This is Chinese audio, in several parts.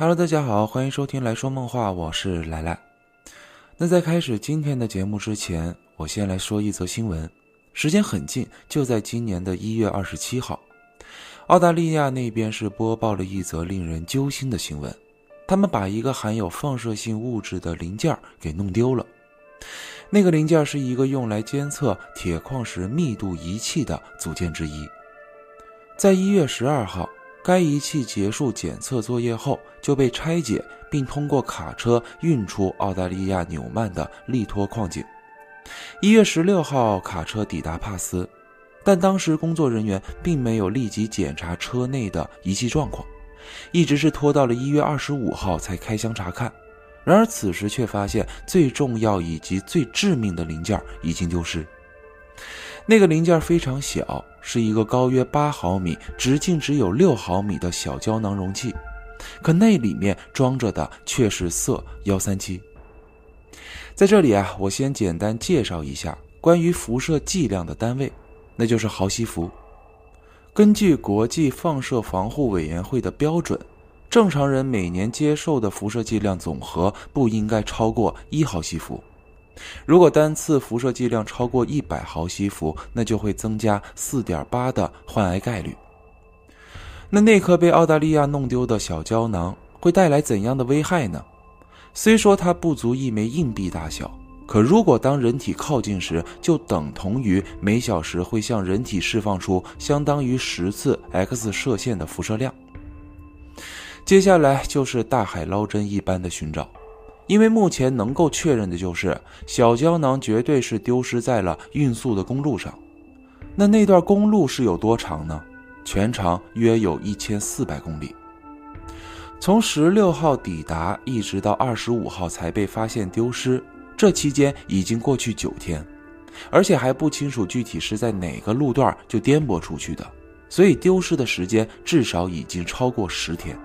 Hello，大家好，欢迎收听来说梦话，我是来来。那在开始今天的节目之前，我先来说一则新闻，时间很近，就在今年的一月二十七号，澳大利亚那边是播报了一则令人揪心的新闻，他们把一个含有放射性物质的零件给弄丢了。那个零件是一个用来监测铁矿石密度仪器的组件之一，在一月十二号。该仪器结束检测作业后就被拆解，并通过卡车运出澳大利亚纽曼的利托矿井。一月十六号，卡车抵达帕斯，但当时工作人员并没有立即检查车内的仪器状况，一直是拖到了一月二十五号才开箱查看。然而此时却发现最重要以及最致命的零件已经丢失。那个零件非常小，是一个高约八毫米、直径只有六毫米的小胶囊容器，可那里面装着的却是铯幺三七。在这里啊，我先简单介绍一下关于辐射剂量的单位，那就是毫西弗。根据国际放射防护委员会的标准，正常人每年接受的辐射剂量总和不应该超过一毫西弗。如果单次辐射剂量超过一百毫西弗，那就会增加四点八的患癌概率。那那颗被澳大利亚弄丢的小胶囊会带来怎样的危害呢？虽说它不足一枚硬币大小，可如果当人体靠近时，就等同于每小时会向人体释放出相当于十次 X 射线的辐射量。接下来就是大海捞针一般的寻找。因为目前能够确认的就是小胶囊绝对是丢失在了运输的公路上。那那段公路是有多长呢？全长约有一千四百公里。从十六号抵达一直到二十五号才被发现丢失，这期间已经过去九天，而且还不清楚具体是在哪个路段就颠簸出去的，所以丢失的时间至少已经超过十天。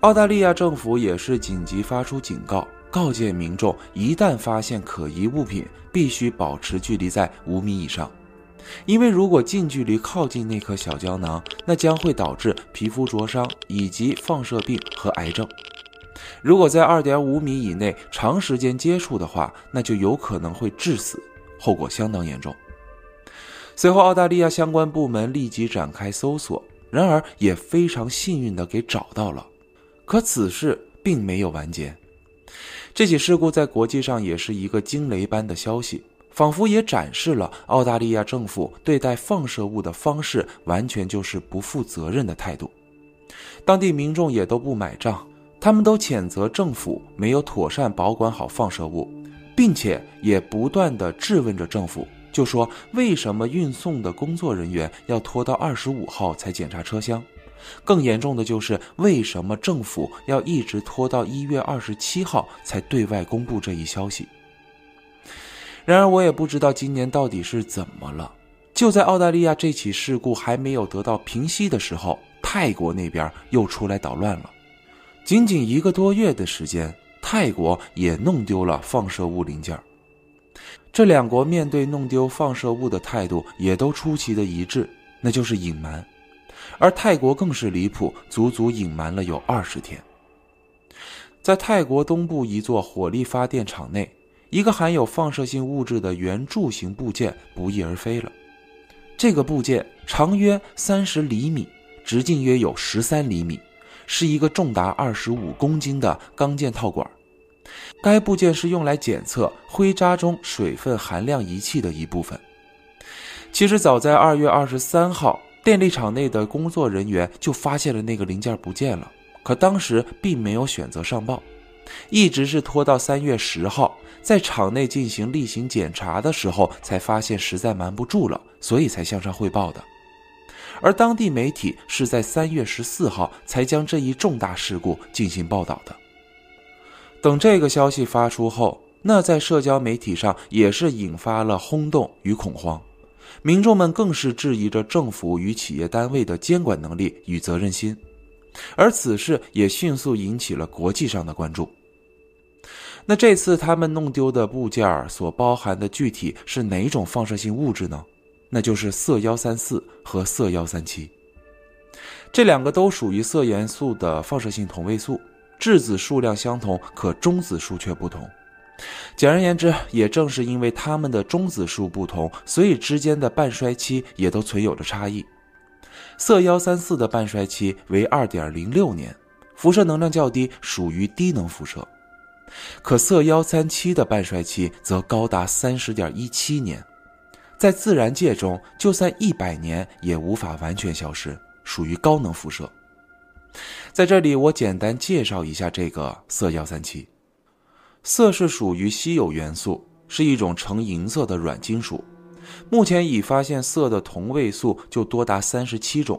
澳大利亚政府也是紧急发出警告，告诫民众，一旦发现可疑物品，必须保持距离在五米以上，因为如果近距离靠近那颗小胶囊，那将会导致皮肤灼伤以及放射病和癌症。如果在二点五米以内长时间接触的话，那就有可能会致死，后果相当严重。随后，澳大利亚相关部门立即展开搜索，然而也非常幸运地给找到了。可此事并没有完结，这起事故在国际上也是一个惊雷般的消息，仿佛也展示了澳大利亚政府对待放射物的方式完全就是不负责任的态度。当地民众也都不买账，他们都谴责政府没有妥善保管好放射物，并且也不断的质问着政府，就说为什么运送的工作人员要拖到二十五号才检查车厢？更严重的就是，为什么政府要一直拖到一月二十七号才对外公布这一消息？然而，我也不知道今年到底是怎么了。就在澳大利亚这起事故还没有得到平息的时候，泰国那边又出来捣乱了。仅仅一个多月的时间，泰国也弄丢了放射物零件。这两国面对弄丢放射物的态度也都出奇的一致，那就是隐瞒。而泰国更是离谱，足足隐瞒了有二十天。在泰国东部一座火力发电厂内，一个含有放射性物质的圆柱形部件不翼而飞了。这个部件长约三十厘米，直径约有十三厘米，是一个重达二十五公斤的钢件套管。该部件是用来检测灰渣中水分含量仪器的一部分。其实早在二月二十三号。电力厂内的工作人员就发现了那个零件不见了，可当时并没有选择上报，一直是拖到三月十号，在厂内进行例行检查的时候，才发现实在瞒不住了，所以才向上汇报的。而当地媒体是在三月十四号才将这一重大事故进行报道的。等这个消息发出后，那在社交媒体上也是引发了轰动与恐慌。民众们更是质疑着政府与企业单位的监管能力与责任心，而此事也迅速引起了国际上的关注。那这次他们弄丢的部件所包含的具体是哪种放射性物质呢？那就是铯幺三四和铯幺三七。这两个都属于色元素的放射性同位素，质子数量相同，可中子数却不同。简而言之，也正是因为它们的中子数不同，所以之间的半衰期也都存有着差异。铯幺三四的半衰期为二点零六年，辐射能量较低，属于低能辐射；可铯幺三七的半衰期则高达三十点一七年，在自然界中，就算一百年也无法完全消失，属于高能辐射。在这里，我简单介绍一下这个铯幺三七。铯是属于稀有元素，是一种呈银色的软金属。目前已发现铯的同位素就多达三十七种，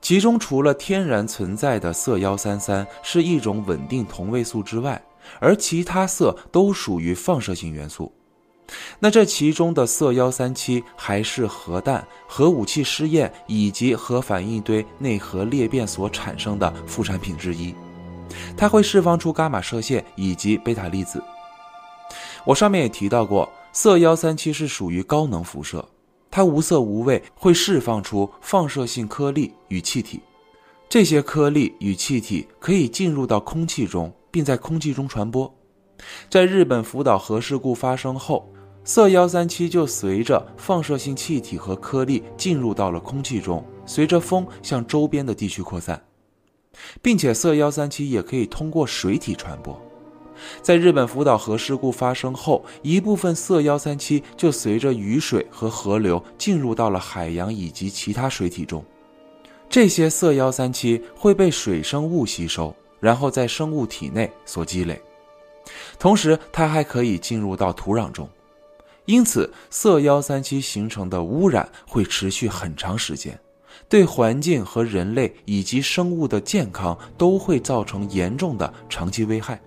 其中除了天然存在的铯幺三三是一种稳定同位素之外，而其他铯都属于放射性元素。那这其中的铯幺三七还是核弹、核武器试验以及核反应堆内核裂变所产生的副产品之一。它会释放出伽马射线以及贝塔粒子。我上面也提到过，铯幺三七是属于高能辐射，它无色无味，会释放出放射性颗粒与气体。这些颗粒与气体可以进入到空气中，并在空气中传播。在日本福岛核事故发生后，铯幺三七就随着放射性气体和颗粒进入到了空气中，随着风向周边的地区扩散。并且铯幺三七也可以通过水体传播，在日本福岛核事故发生后，一部分铯幺三七就随着雨水和河流进入到了海洋以及其他水体中，这些铯幺三七会被水生物吸收，然后在生物体内所积累，同时它还可以进入到土壤中，因此铯幺三七形成的污染会持续很长时间。对环境和人类以及生物的健康都会造成严重的长期危害。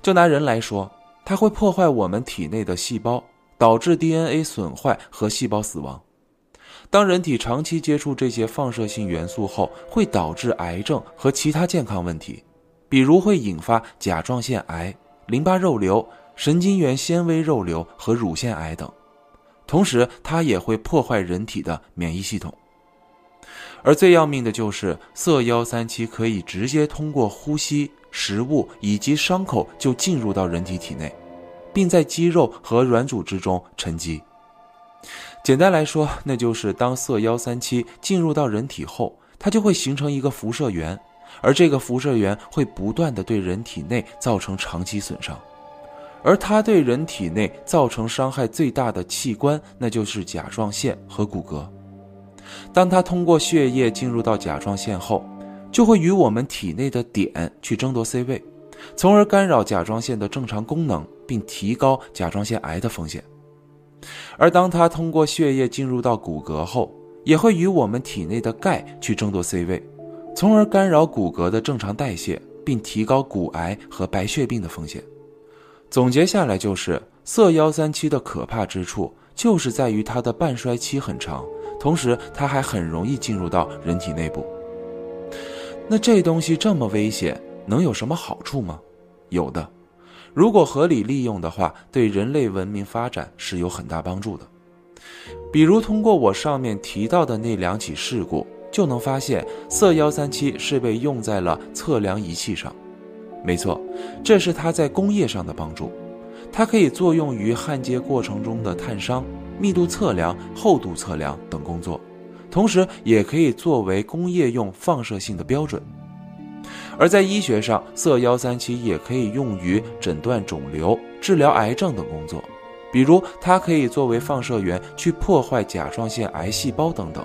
就拿人来说，它会破坏我们体内的细胞，导致 DNA 损坏和细胞死亡。当人体长期接触这些放射性元素后，会导致癌症和其他健康问题，比如会引发甲状腺癌、淋巴肉瘤、神经元纤维肉瘤和乳腺癌等。同时，它也会破坏人体的免疫系统。而最要命的就是色幺三七可以直接通过呼吸、食物以及伤口就进入到人体体内，并在肌肉和软组织中沉积。简单来说，那就是当色幺三七进入到人体后，它就会形成一个辐射源，而这个辐射源会不断的对人体内造成长期损伤。而它对人体内造成伤害最大的器官，那就是甲状腺和骨骼。当它通过血液进入到甲状腺后，就会与我们体内的碘去争夺 C 位，从而干扰甲状腺的正常功能，并提高甲状腺癌的风险。而当它通过血液进入到骨骼后，也会与我们体内的钙去争夺 C 位，从而干扰骨骼的正常代谢，并提高骨癌和白血病的风险。总结下来就是，铯幺三七的可怕之处就是在于它的半衰期很长。同时，它还很容易进入到人体内部。那这东西这么危险，能有什么好处吗？有的，如果合理利用的话，对人类文明发展是有很大帮助的。比如，通过我上面提到的那两起事故，就能发现色幺三七是被用在了测量仪器上。没错，这是它在工业上的帮助。它可以作用于焊接过程中的碳伤。密度测量、厚度测量等工作，同时也可以作为工业用放射性的标准。而在医学上，铯幺三七也可以用于诊断肿瘤、治疗癌症等工作，比如它可以作为放射源去破坏甲状腺癌细胞等等。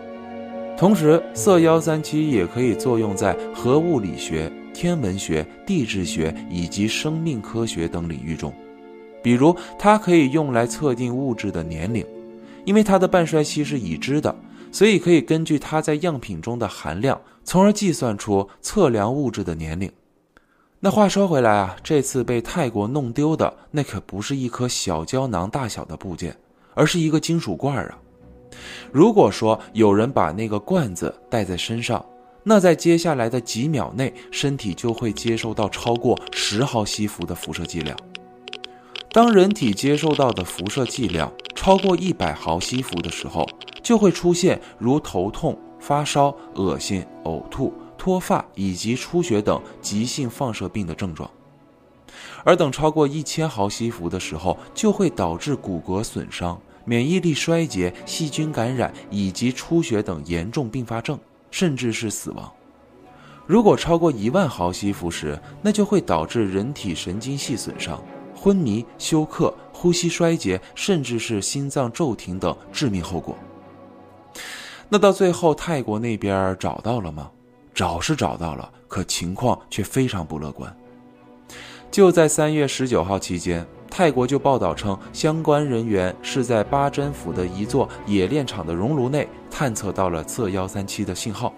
同时，铯幺三七也可以作用在核物理学、天文学、地质学以及生命科学等领域中，比如它可以用来测定物质的年龄。因为它的半衰期是已知的，所以可以根据它在样品中的含量，从而计算出测量物质的年龄。那话说回来啊，这次被泰国弄丢的那可不是一颗小胶囊大小的部件，而是一个金属罐啊！如果说有人把那个罐子带在身上，那在接下来的几秒内，身体就会接收到超过十毫西弗的辐射剂量。当人体接受到的辐射剂量超过一百毫西弗的时候，就会出现如头痛、发烧、恶心、呕吐、脱发以及出血等急性放射病的症状。而等超过一千毫西弗的时候，就会导致骨骼损伤、免疫力衰竭、细菌感染以及出血等严重并发症，甚至是死亡。如果超过一万毫西弗时，那就会导致人体神经系损伤、昏迷、休克、呼吸衰竭，甚至是心脏骤停等致命后果。那到最后，泰国那边找到了吗？找是找到了，可情况却非常不乐观。就在三月十九号期间，泰国就报道称，相关人员是在巴真府的一座冶炼厂的熔炉内探测到了铯幺三七的信号。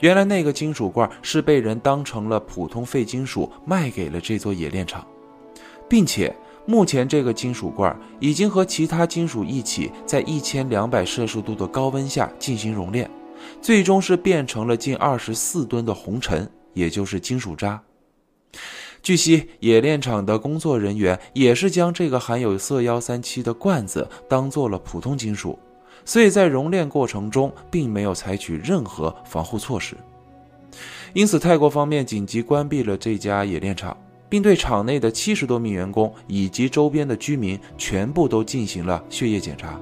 原来那个金属罐是被人当成了普通废金属卖给了这座冶炼厂，并且目前这个金属罐已经和其他金属一起在一千两百摄氏度的高温下进行熔炼，最终是变成了近二十四吨的红尘，也就是金属渣。据悉，冶炼厂的工作人员也是将这个含有铯幺三七的罐子当做了普通金属，所以在熔炼过程中并没有采取任何防护措施。因此，泰国方面紧急关闭了这家冶炼厂，并对厂内的七十多名员工以及周边的居民全部都进行了血液检查。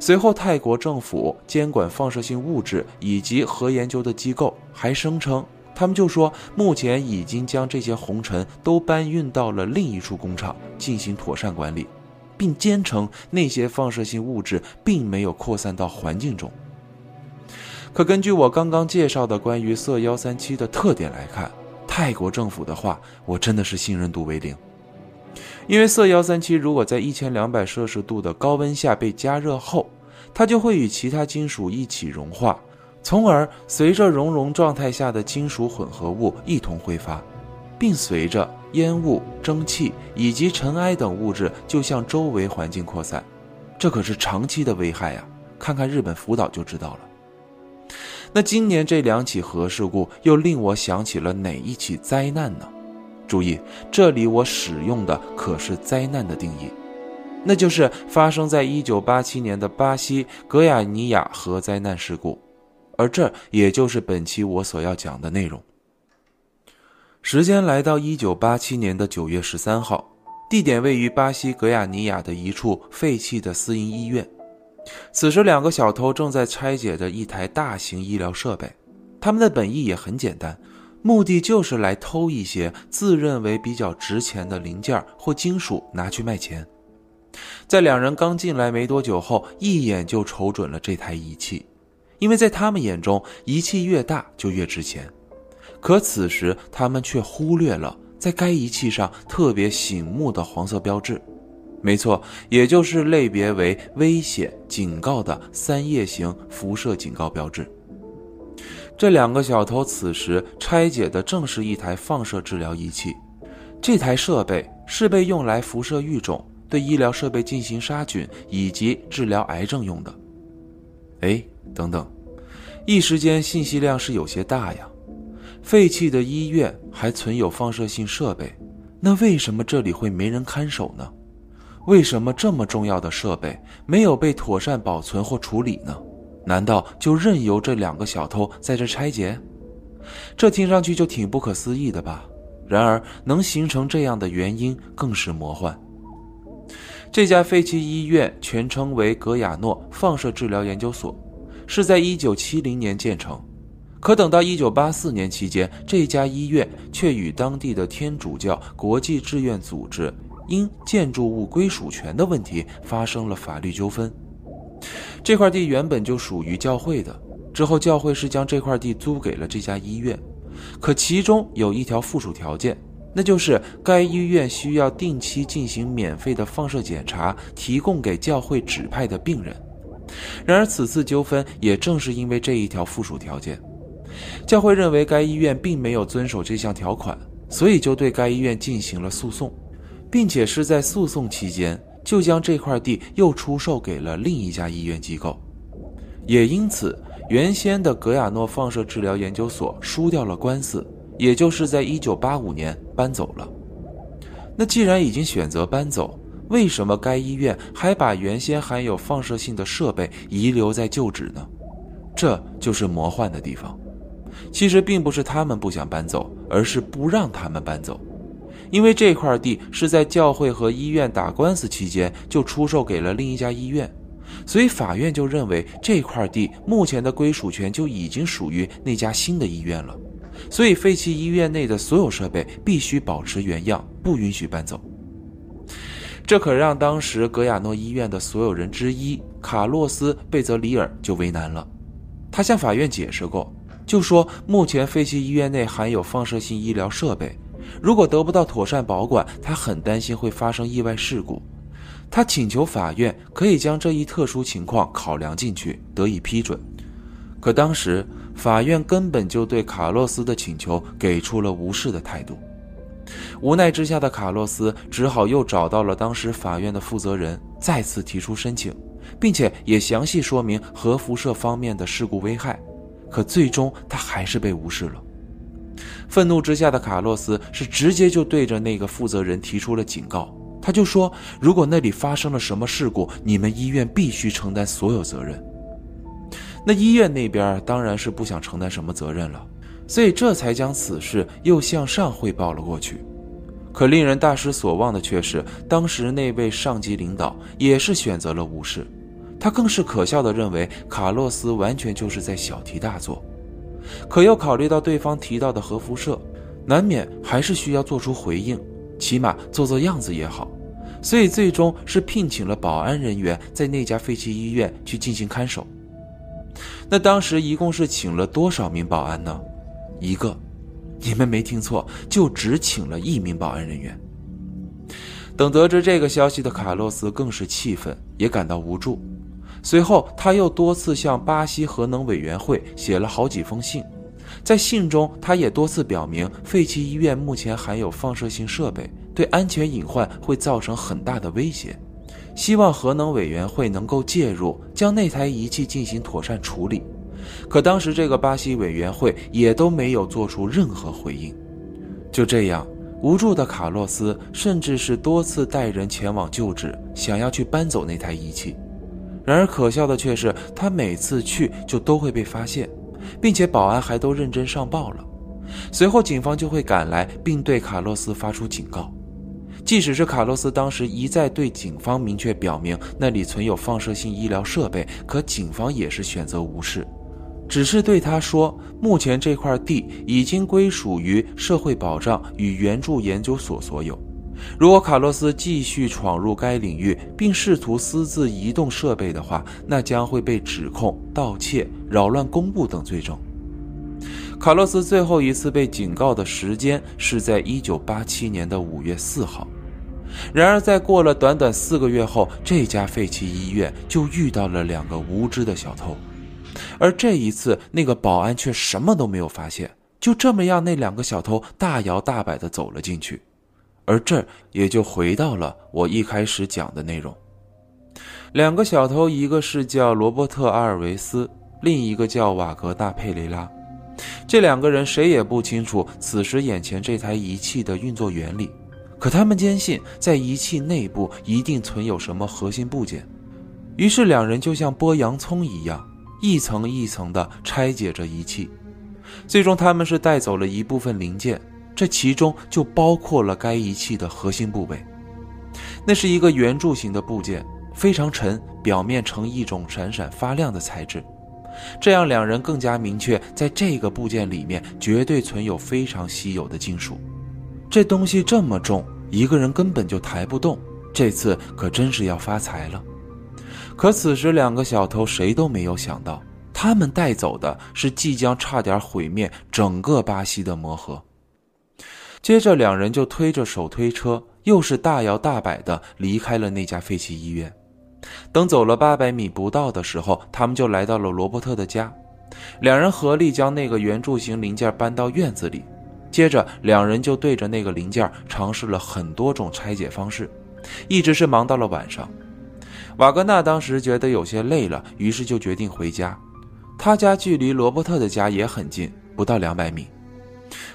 随后，泰国政府监管放射性物质以及核研究的机构还声称。他们就说，目前已经将这些红尘都搬运到了另一处工厂进行妥善管理，并坚称那些放射性物质并没有扩散到环境中。可根据我刚刚介绍的关于色幺三七的特点来看，泰国政府的话我真的是信任度为零。因为铯幺三七如果在一千两百摄氏度的高温下被加热后，它就会与其他金属一起融化。从而随着熔融状态下的金属混合物一同挥发，并随着烟雾、蒸汽以及尘埃等物质就向周围环境扩散，这可是长期的危害呀！看看日本福岛就知道了。那今年这两起核事故又令我想起了哪一起灾难呢？注意，这里我使用的可是灾难的定义，那就是发生在1987年的巴西格亚尼亚核灾难事故。而这也就是本期我所要讲的内容。时间来到一九八七年的九月十三号，地点位于巴西格亚尼亚的一处废弃的私营医院。此时，两个小偷正在拆解着一台大型医疗设备，他们的本意也很简单，目的就是来偷一些自认为比较值钱的零件或金属拿去卖钱。在两人刚进来没多久后，一眼就瞅准了这台仪器。因为在他们眼中，仪器越大就越值钱，可此时他们却忽略了在该仪器上特别醒目的黄色标志。没错，也就是类别为危险警告的三叶形辐射警告标志。这两个小偷此时拆解的正是一台放射治疗仪器，这台设备是被用来辐射育种、对医疗设备进行杀菌以及治疗癌症用的。哎，等等，一时间信息量是有些大呀。废弃的医院还存有放射性设备，那为什么这里会没人看守呢？为什么这么重要的设备没有被妥善保存或处理呢？难道就任由这两个小偷在这拆解？这听上去就挺不可思议的吧？然而，能形成这样的原因更是魔幻。这家废弃医院全称为格亚诺放射治疗研究所，是在1970年建成。可等到1984年期间，这家医院却与当地的天主教国际志愿组织因建筑物归属权的问题发生了法律纠纷。这块地原本就属于教会的，之后教会是将这块地租给了这家医院，可其中有一条附属条件。那就是该医院需要定期进行免费的放射检查，提供给教会指派的病人。然而，此次纠纷也正是因为这一条附属条件，教会认为该医院并没有遵守这项条款，所以就对该医院进行了诉讼，并且是在诉讼期间就将这块地又出售给了另一家医院机构。也因此，原先的格亚诺放射治疗研究所输掉了官司。也就是在一九八五年搬走了。那既然已经选择搬走，为什么该医院还把原先含有放射性的设备遗留在旧址呢？这就是魔幻的地方。其实并不是他们不想搬走，而是不让他们搬走，因为这块地是在教会和医院打官司期间就出售给了另一家医院，所以法院就认为这块地目前的归属权就已经属于那家新的医院了，所以废弃医院内的所有设备必须保持原样，不允许搬走。这可让当时格亚诺医院的所有人之一卡洛斯·贝泽里尔就为难了，他向法院解释过。就说目前废弃医院内含有放射性医疗设备，如果得不到妥善保管，他很担心会发生意外事故。他请求法院可以将这一特殊情况考量进去，得以批准。可当时法院根本就对卡洛斯的请求给出了无视的态度。无奈之下的卡洛斯只好又找到了当时法院的负责人，再次提出申请，并且也详细说明核辐射方面的事故危害。可最终他还是被无视了。愤怒之下的卡洛斯是直接就对着那个负责人提出了警告，他就说：“如果那里发生了什么事故，你们医院必须承担所有责任。”那医院那边当然是不想承担什么责任了，所以这才将此事又向上汇报了过去。可令人大失所望的却是，当时那位上级领导也是选择了无视。他更是可笑的认为卡洛斯完全就是在小题大做，可又考虑到对方提到的核辐射，难免还是需要做出回应，起码做做样子也好。所以最终是聘请了保安人员在那家废弃医院去进行看守。那当时一共是请了多少名保安呢？一个，你们没听错，就只请了一名保安人员。等得知这个消息的卡洛斯更是气愤，也感到无助。随后，他又多次向巴西核能委员会写了好几封信，在信中，他也多次表明废弃医院目前含有放射性设备，对安全隐患会造成很大的威胁，希望核能委员会能够介入，将那台仪器进行妥善处理。可当时这个巴西委员会也都没有做出任何回应。就这样，无助的卡洛斯甚至是多次带人前往旧址，想要去搬走那台仪器。然而可笑的却是，他每次去就都会被发现，并且保安还都认真上报了。随后警方就会赶来，并对卡洛斯发出警告。即使是卡洛斯当时一再对警方明确表明那里存有放射性医疗设备，可警方也是选择无视，只是对他说：“目前这块地已经归属于社会保障与援助研究所所有。”如果卡洛斯继续闯入该领域，并试图私自移动设备的话，那将会被指控盗窃、扰乱公务等罪证。卡洛斯最后一次被警告的时间是在1987年的5月4号。然而，在过了短短四个月后，这家废弃医院就遇到了两个无知的小偷，而这一次，那个保安却什么都没有发现，就这么让那两个小偷大摇大摆地走了进去。而这也就回到了我一开始讲的内容。两个小偷，一个是叫罗伯特·阿尔维斯，另一个叫瓦格纳·佩雷拉。这两个人谁也不清楚此时眼前这台仪器的运作原理，可他们坚信在仪器内部一定存有什么核心部件。于是两人就像剥洋葱一样，一层一层地拆解着仪器。最终，他们是带走了一部分零件。这其中就包括了该仪器的核心部位，那是一个圆柱形的部件，非常沉，表面呈一种闪闪发亮的材质，这样两人更加明确，在这个部件里面绝对存有非常稀有的金属。这东西这么重，一个人根本就抬不动，这次可真是要发财了。可此时两个小偷谁都没有想到，他们带走的是即将差点毁灭整个巴西的魔盒。接着，两人就推着手推车，又是大摇大摆地离开了那家废弃医院。等走了八百米不到的时候，他们就来到了罗伯特的家。两人合力将那个圆柱形零件搬到院子里，接着两人就对着那个零件尝试了很多种拆解方式，一直是忙到了晚上。瓦格纳当时觉得有些累了，于是就决定回家。他家距离罗伯特的家也很近，不到两百米。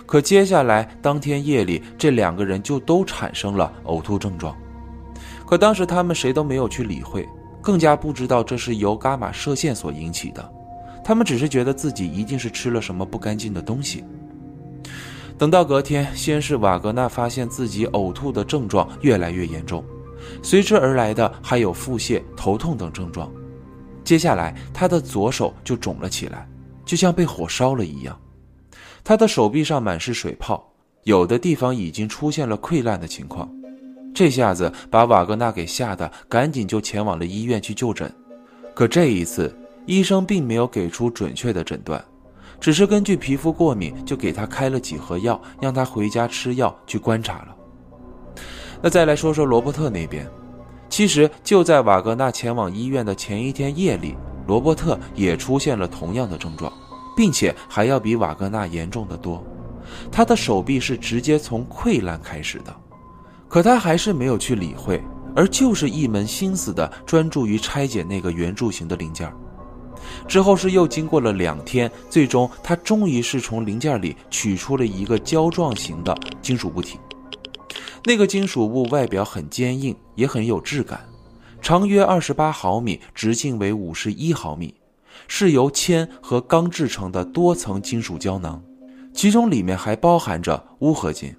可接下来当天夜里，这两个人就都产生了呕吐症状。可当时他们谁都没有去理会，更加不知道这是由伽马射线所引起的。他们只是觉得自己一定是吃了什么不干净的东西。等到隔天，先是瓦格纳发现自己呕吐的症状越来越严重，随之而来的还有腹泻、头痛等症状。接下来，他的左手就肿了起来，就像被火烧了一样。他的手臂上满是水泡，有的地方已经出现了溃烂的情况。这下子把瓦格纳给吓得，赶紧就前往了医院去就诊。可这一次，医生并没有给出准确的诊断。只是根据皮肤过敏，就给他开了几盒药，让他回家吃药去观察了。那再来说说罗伯特那边，其实就在瓦格纳前往医院的前一天夜里，罗伯特也出现了同样的症状，并且还要比瓦格纳严重的多。他的手臂是直接从溃烂开始的，可他还是没有去理会，而就是一门心思的专注于拆解那个圆柱形的零件。之后是又经过了两天，最终他终于是从零件里取出了一个胶状型的金属物体。那个金属物外表很坚硬，也很有质感，长约二十八毫米，直径为五十一毫米，是由铅和钢制成的多层金属胶囊，其中里面还包含着钨合金。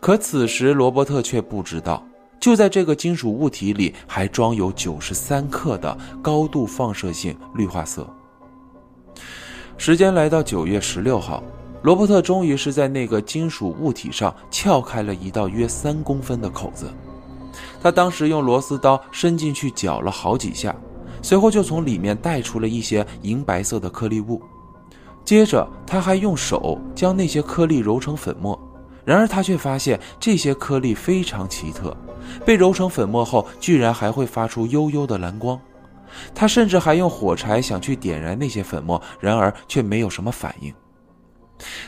可此时罗伯特却不知道。就在这个金属物体里，还装有九十三克的高度放射性氯化铯。时间来到九月十六号，罗伯特终于是在那个金属物体上撬开了一道约三公分的口子。他当时用螺丝刀伸进去搅了好几下，随后就从里面带出了一些银白色的颗粒物。接着，他还用手将那些颗粒揉成粉末。然而他却发现这些颗粒非常奇特。被揉成粉末后，居然还会发出幽幽的蓝光。他甚至还用火柴想去点燃那些粉末，然而却没有什么反应。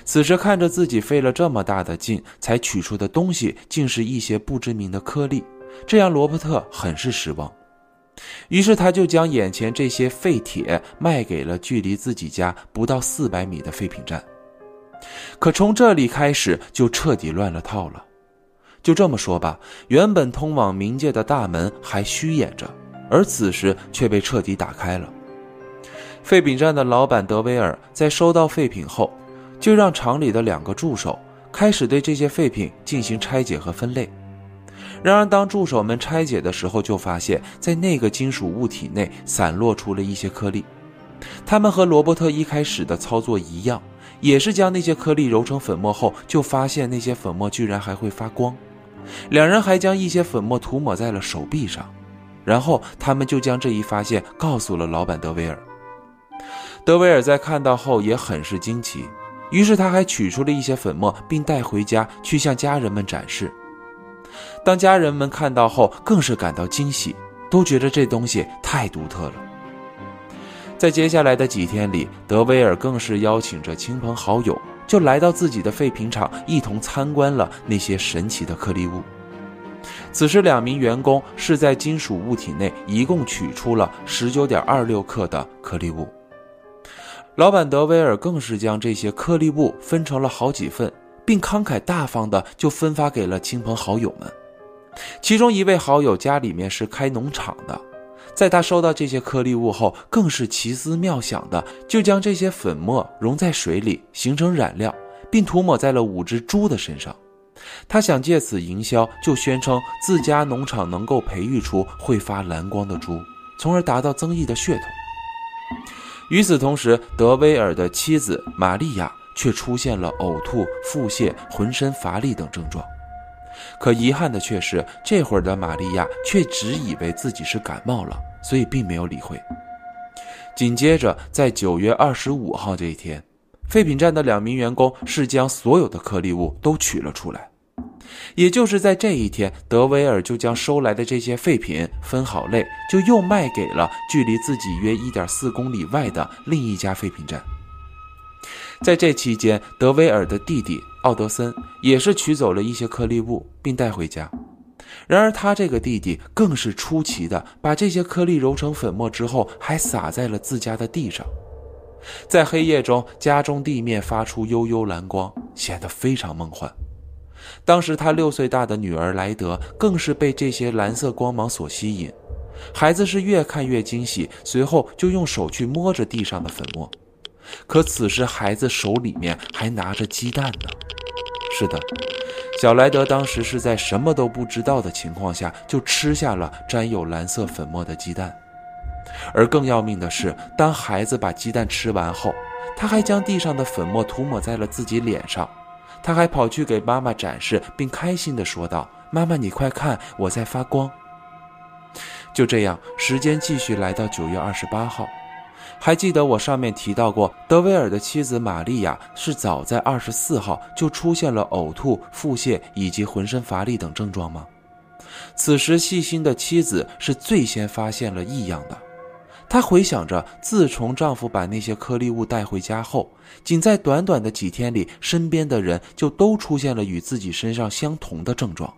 此时看着自己费了这么大的劲才取出的东西，竟是一些不知名的颗粒，这让罗伯特很是失望。于是他就将眼前这些废铁卖给了距离自己家不到四百米的废品站。可从这里开始，就彻底乱了套了。就这么说吧，原本通往冥界的大门还虚掩着，而此时却被彻底打开了。废品站的老板德威尔在收到废品后，就让厂里的两个助手开始对这些废品进行拆解和分类。然而，当助手们拆解的时候，就发现，在那个金属物体内散落出了一些颗粒。他们和罗伯特一开始的操作一样，也是将那些颗粒揉成粉末后，就发现那些粉末居然还会发光。两人还将一些粉末涂抹在了手臂上，然后他们就将这一发现告诉了老板德威尔。德威尔在看到后也很是惊奇，于是他还取出了一些粉末，并带回家去向家人们展示。当家人们看到后，更是感到惊喜，都觉得这东西太独特了。在接下来的几天里，德威尔更是邀请着亲朋好友。就来到自己的废品厂，一同参观了那些神奇的颗粒物。此时，两名员工是在金属物体内一共取出了十九点二六克的颗粒物。老板德威尔更是将这些颗粒物分成了好几份，并慷慨大方的就分发给了亲朋好友们。其中一位好友家里面是开农场的。在他收到这些颗粒物后，更是奇思妙想的，就将这些粉末溶在水里，形成染料，并涂抹在了五只猪的身上。他想借此营销，就宣称自家农场能够培育出会发蓝光的猪，从而达到增益的噱头。与此同时，德威尔的妻子玛利亚却出现了呕吐、腹泻、浑身乏力等症状。可遗憾的却是，这会儿的玛利亚却只以为自己是感冒了，所以并没有理会。紧接着，在九月二十五号这一天，废品站的两名员工是将所有的颗粒物都取了出来。也就是在这一天，德威尔就将收来的这些废品分好类，就又卖给了距离自己约一点四公里外的另一家废品站。在这期间，德威尔的弟弟奥德森也是取走了一些颗粒物，并带回家。然而，他这个弟弟更是出奇的，把这些颗粒揉成粉末之后，还撒在了自家的地上。在黑夜中，家中地面发出幽幽蓝光，显得非常梦幻。当时，他六岁大的女儿莱德更是被这些蓝色光芒所吸引。孩子是越看越惊喜，随后就用手去摸着地上的粉末。可此时孩子手里面还拿着鸡蛋呢。是的，小莱德当时是在什么都不知道的情况下就吃下了沾有蓝色粉末的鸡蛋。而更要命的是，当孩子把鸡蛋吃完后，他还将地上的粉末涂抹在了自己脸上。他还跑去给妈妈展示，并开心地说道：“妈妈，你快看，我在发光。”就这样，时间继续来到九月二十八号。还记得我上面提到过，德维尔的妻子玛利亚是早在二十四号就出现了呕吐、腹泻以及浑身乏力等症状吗？此时，细心的妻子是最先发现了异样的。她回想着，自从丈夫把那些颗粒物带回家后，仅在短短的几天里，身边的人就都出现了与自己身上相同的症状。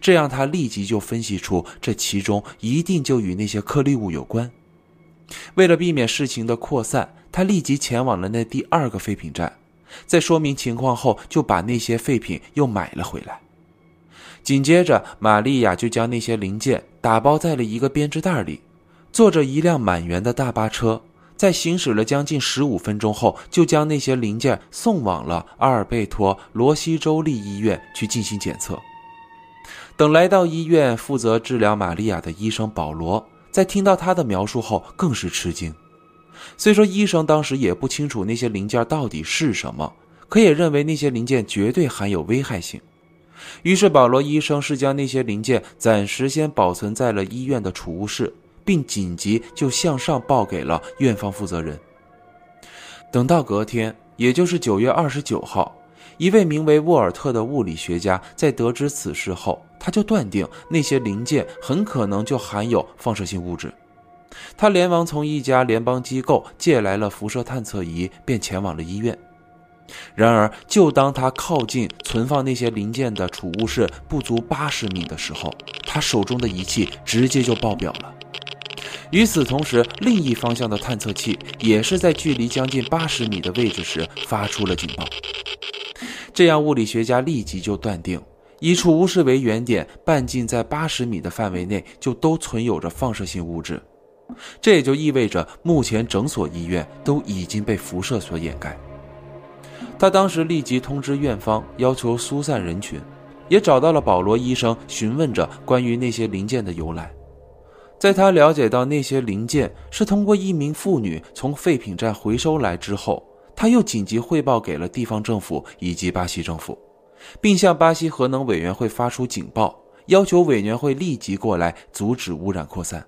这让她立即就分析出，这其中一定就与那些颗粒物有关。为了避免事情的扩散，他立即前往了那第二个废品站，在说明情况后，就把那些废品又买了回来。紧接着，玛利亚就将那些零件打包在了一个编织袋里。坐着一辆满员的大巴车，在行驶了将近十五分钟后，就将那些零件送往了阿尔贝托罗西州立医院去进行检测。等来到医院，负责治疗玛利亚的医生保罗，在听到他的描述后，更是吃惊。虽说医生当时也不清楚那些零件到底是什么，可也认为那些零件绝对含有危害性。于是，保罗医生是将那些零件暂时先保存在了医院的储物室。并紧急就向上报给了院方负责人。等到隔天，也就是九月二十九号，一位名为沃尔特的物理学家在得知此事后，他就断定那些零件很可能就含有放射性物质。他连忙从一家联邦机构借来了辐射探测仪，便前往了医院。然而，就当他靠近存放那些零件的储物室不足八十米的时候，他手中的仪器直接就爆表了。与此同时，另一方向的探测器也是在距离将近八十米的位置时发出了警报。这样，物理学家立即就断定，以储物室为原点，半径在八十米的范围内就都存有着放射性物质。这也就意味着，目前整所医院都已经被辐射所掩盖。他当时立即通知院方，要求疏散人群，也找到了保罗医生，询问着关于那些零件的由来。在他了解到那些零件是通过一名妇女从废品站回收来之后，他又紧急汇报给了地方政府以及巴西政府，并向巴西核能委员会发出警报，要求委员会立即过来阻止污染扩散。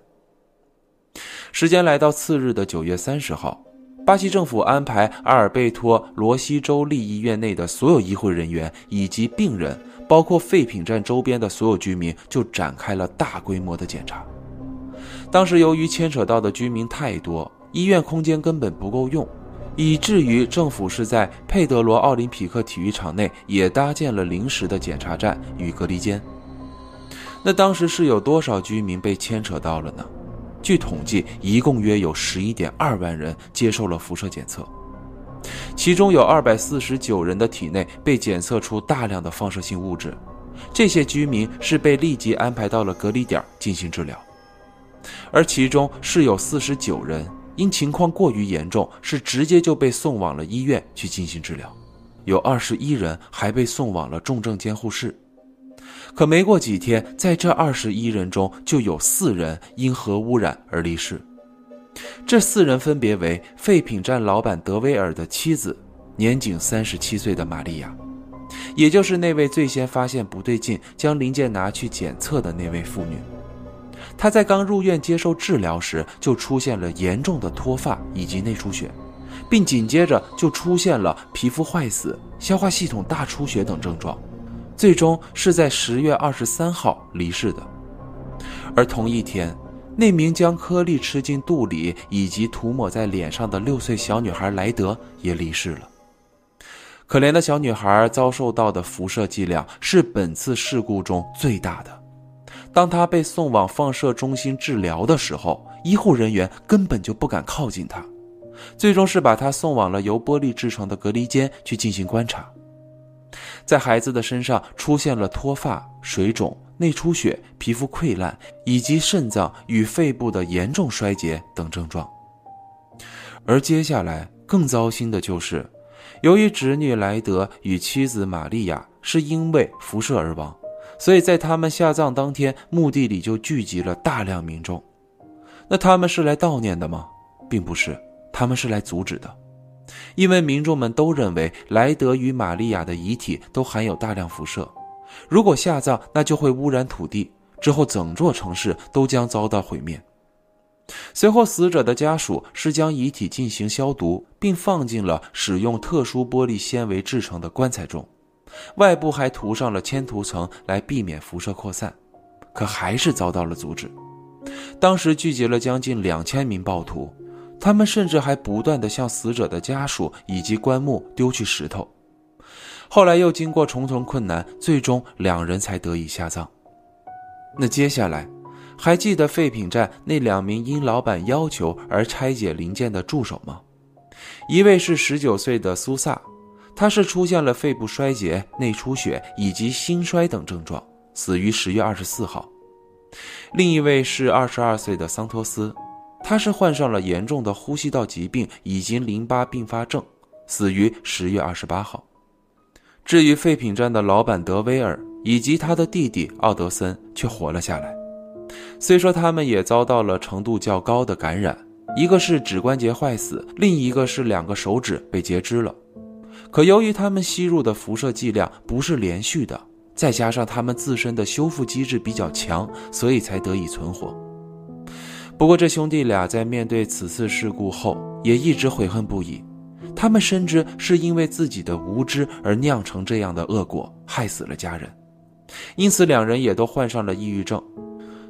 时间来到次日的九月三十号，巴西政府安排阿尔贝托罗西州立医院内的所有医护人员以及病人，包括废品站周边的所有居民，就展开了大规模的检查。当时由于牵扯到的居民太多，医院空间根本不够用，以至于政府是在佩德罗奥林匹克体育场内也搭建了临时的检查站与隔离间。那当时是有多少居民被牵扯到了呢？据统计，一共约有十一点二万人接受了辐射检测，其中有二百四十九人的体内被检测出大量的放射性物质，这些居民是被立即安排到了隔离点进行治疗。而其中是有四十九人因情况过于严重，是直接就被送往了医院去进行治疗，有二十一人还被送往了重症监护室。可没过几天，在这二十一人中就有四人因核污染而离世。这四人分别为废品站老板德威尔的妻子，年仅三十七岁的玛利亚，也就是那位最先发现不对劲、将零件拿去检测的那位妇女。他在刚入院接受治疗时，就出现了严重的脱发以及内出血，并紧接着就出现了皮肤坏死、消化系统大出血等症状，最终是在十月二十三号离世的。而同一天，那名将颗粒吃进肚里以及涂抹在脸上的六岁小女孩莱德也离世了。可怜的小女孩遭受到的辐射剂量是本次事故中最大的。当他被送往放射中心治疗的时候，医护人员根本就不敢靠近他，最终是把他送往了由玻璃制成的隔离间去进行观察。在孩子的身上出现了脱发、水肿、内出血、皮肤溃烂以及肾脏与肺部的严重衰竭等症状。而接下来更糟心的就是，由于侄女莱德与妻子玛利亚是因为辐射而亡，所以在他们下葬当天，墓地里就聚集了大量民众。那他们是来悼念的吗？并不是，他们是来阻止的，因为民众们都认为莱德与玛利亚的遗体都含有大量辐射，如果下葬，那就会污染土地，之后整座城市都将遭到毁灭。随后，死者的家属是将遗体进行消毒，并放进了使用特殊玻璃纤维制成的棺材中，外部还涂上了铅涂层来避免辐射扩散，可还是遭到了阻止。当时聚集了将近两千名暴徒，他们甚至还不断地向死者的家属以及棺木丢去石头。后来又经过重重困难，最终两人才得以下葬。那接下来。还记得废品站那两名因老板要求而拆解零件的助手吗？一位是十九岁的苏萨，他是出现了肺部衰竭、内出血以及心衰等症状，死于十月二十四号。另一位是二十二岁的桑托斯，他是患上了严重的呼吸道疾病以及淋巴并发症，死于十月二十八号。至于废品站的老板德威尔以及他的弟弟奥德森，却活了下来。虽说他们也遭到了程度较高的感染，一个是指关节坏死，另一个是两个手指被截肢了。可由于他们吸入的辐射剂量不是连续的，再加上他们自身的修复机制比较强，所以才得以存活。不过这兄弟俩在面对此次事故后，也一直悔恨不已。他们深知是因为自己的无知而酿成这样的恶果，害死了家人，因此两人也都患上了抑郁症。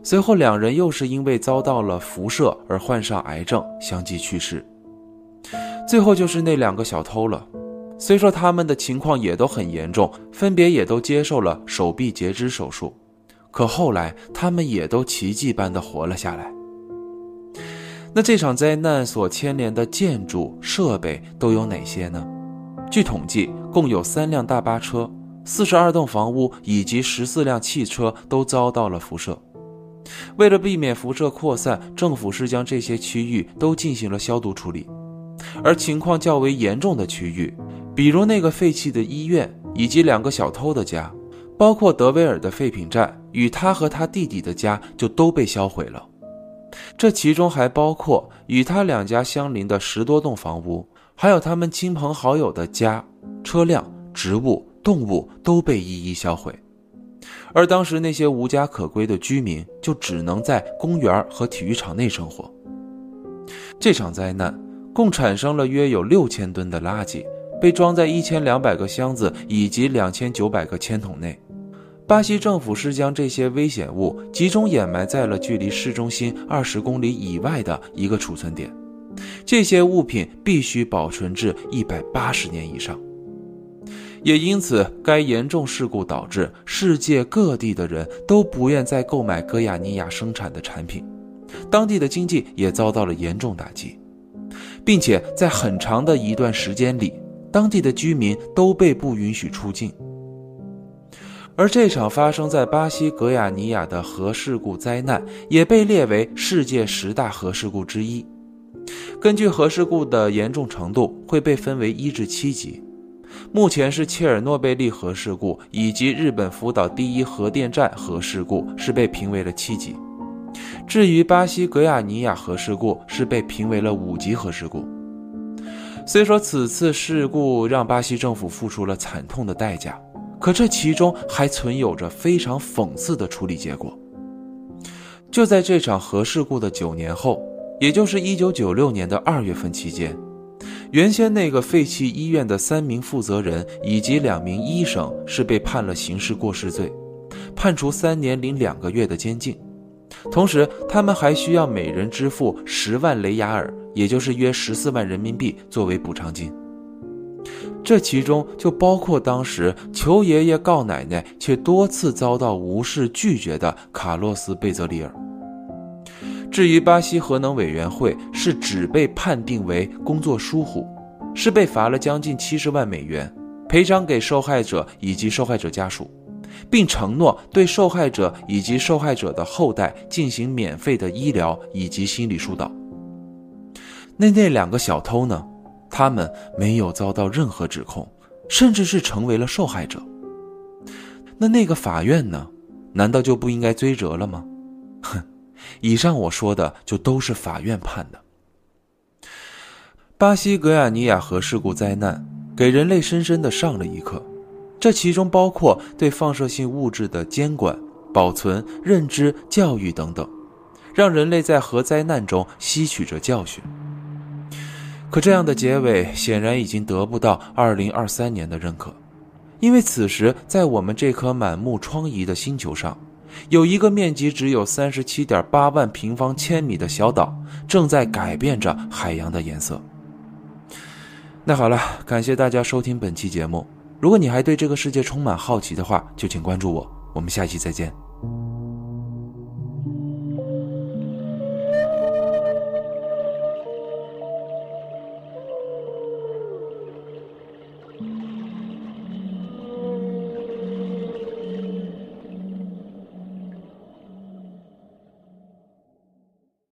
随后，两人又是因为遭到了辐射而患上癌症，相继去世。最后就是那两个小偷了，虽说他们的情况也都很严重，分别也都接受了手臂截肢手术，可后来他们也都奇迹般的活了下来。那这场灾难所牵连的建筑设备都有哪些呢？据统计，共有三辆大巴车、四十二栋房屋以及十四辆汽车都遭到了辐射。为了避免辐射扩散，政府是将这些区域都进行了消毒处理。而情况较为严重的区域，比如那个废弃的医院以及两个小偷的家，包括德威尔的废品站与他和他弟弟的家，就都被销毁了。这其中还包括与他两家相邻的十多栋房屋，还有他们亲朋好友的家、车辆、植物、动物都被一一销毁。而当时那些无家可归的居民就只能在公园和体育场内生活。这场灾难共产生了约有六千吨的垃圾，被装在一千两百个箱子以及两千九百个铅桶内。巴西政府是将这些危险物集中掩埋在了距离市中心二十公里以外的一个储存点，这些物品必须保存至一百八十年以上。也因此，该严重事故导致世界各地的人都不愿再购买戈亚尼亚生产的产品，当地的经济也遭到了严重打击，并且在很长的一段时间里，当地的居民都被不允许出境。而这场发生在巴西格亚尼亚的核事故灾难，也被列为世界十大核事故之一。根据核事故的严重程度，会被分为一至七级。目前是切尔诺贝利核事故以及日本福岛第一核电站核事故是被评为了七级，至于巴西格亚尼亚核事故是被评为了五级核事故。虽说此次事故让巴西政府付出了惨痛的代价，可这其中还存有着非常讽刺的处理结果。就在这场核事故的九年后，也就是一九九六年的二月份期间。原先那个废弃医院的三名负责人以及两名医生是被判了刑事过失罪，判处三年零两个月的监禁，同时他们还需要每人支付十万雷亚尔，也就是约十四万人民币作为补偿金。这其中就包括当时求爷爷告奶奶却多次遭到无视拒绝的卡洛斯·贝泽里尔。至于巴西核能委员会是只被判定为工作疏忽，是被罚了将近七十万美元，赔偿给受害者以及受害者家属，并承诺对受害者以及受害者的后代进行免费的医疗以及心理疏导。那那两个小偷呢？他们没有遭到任何指控，甚至是成为了受害者。那那个法院呢？难道就不应该追责了吗？哼，以上我说的就都是法院判的。巴西格亚尼亚核事故灾难给人类深深的上了一课，这其中包括对放射性物质的监管、保存、认知、教育等等，让人类在核灾难中吸取着教训。可这样的结尾显然已经得不到2023年的认可，因为此时在我们这颗满目疮痍的星球上，有一个面积只有37.8万平方千米的小岛正在改变着海洋的颜色。那好了，感谢大家收听本期节目。如果你还对这个世界充满好奇的话，就请关注我。我们下期再见。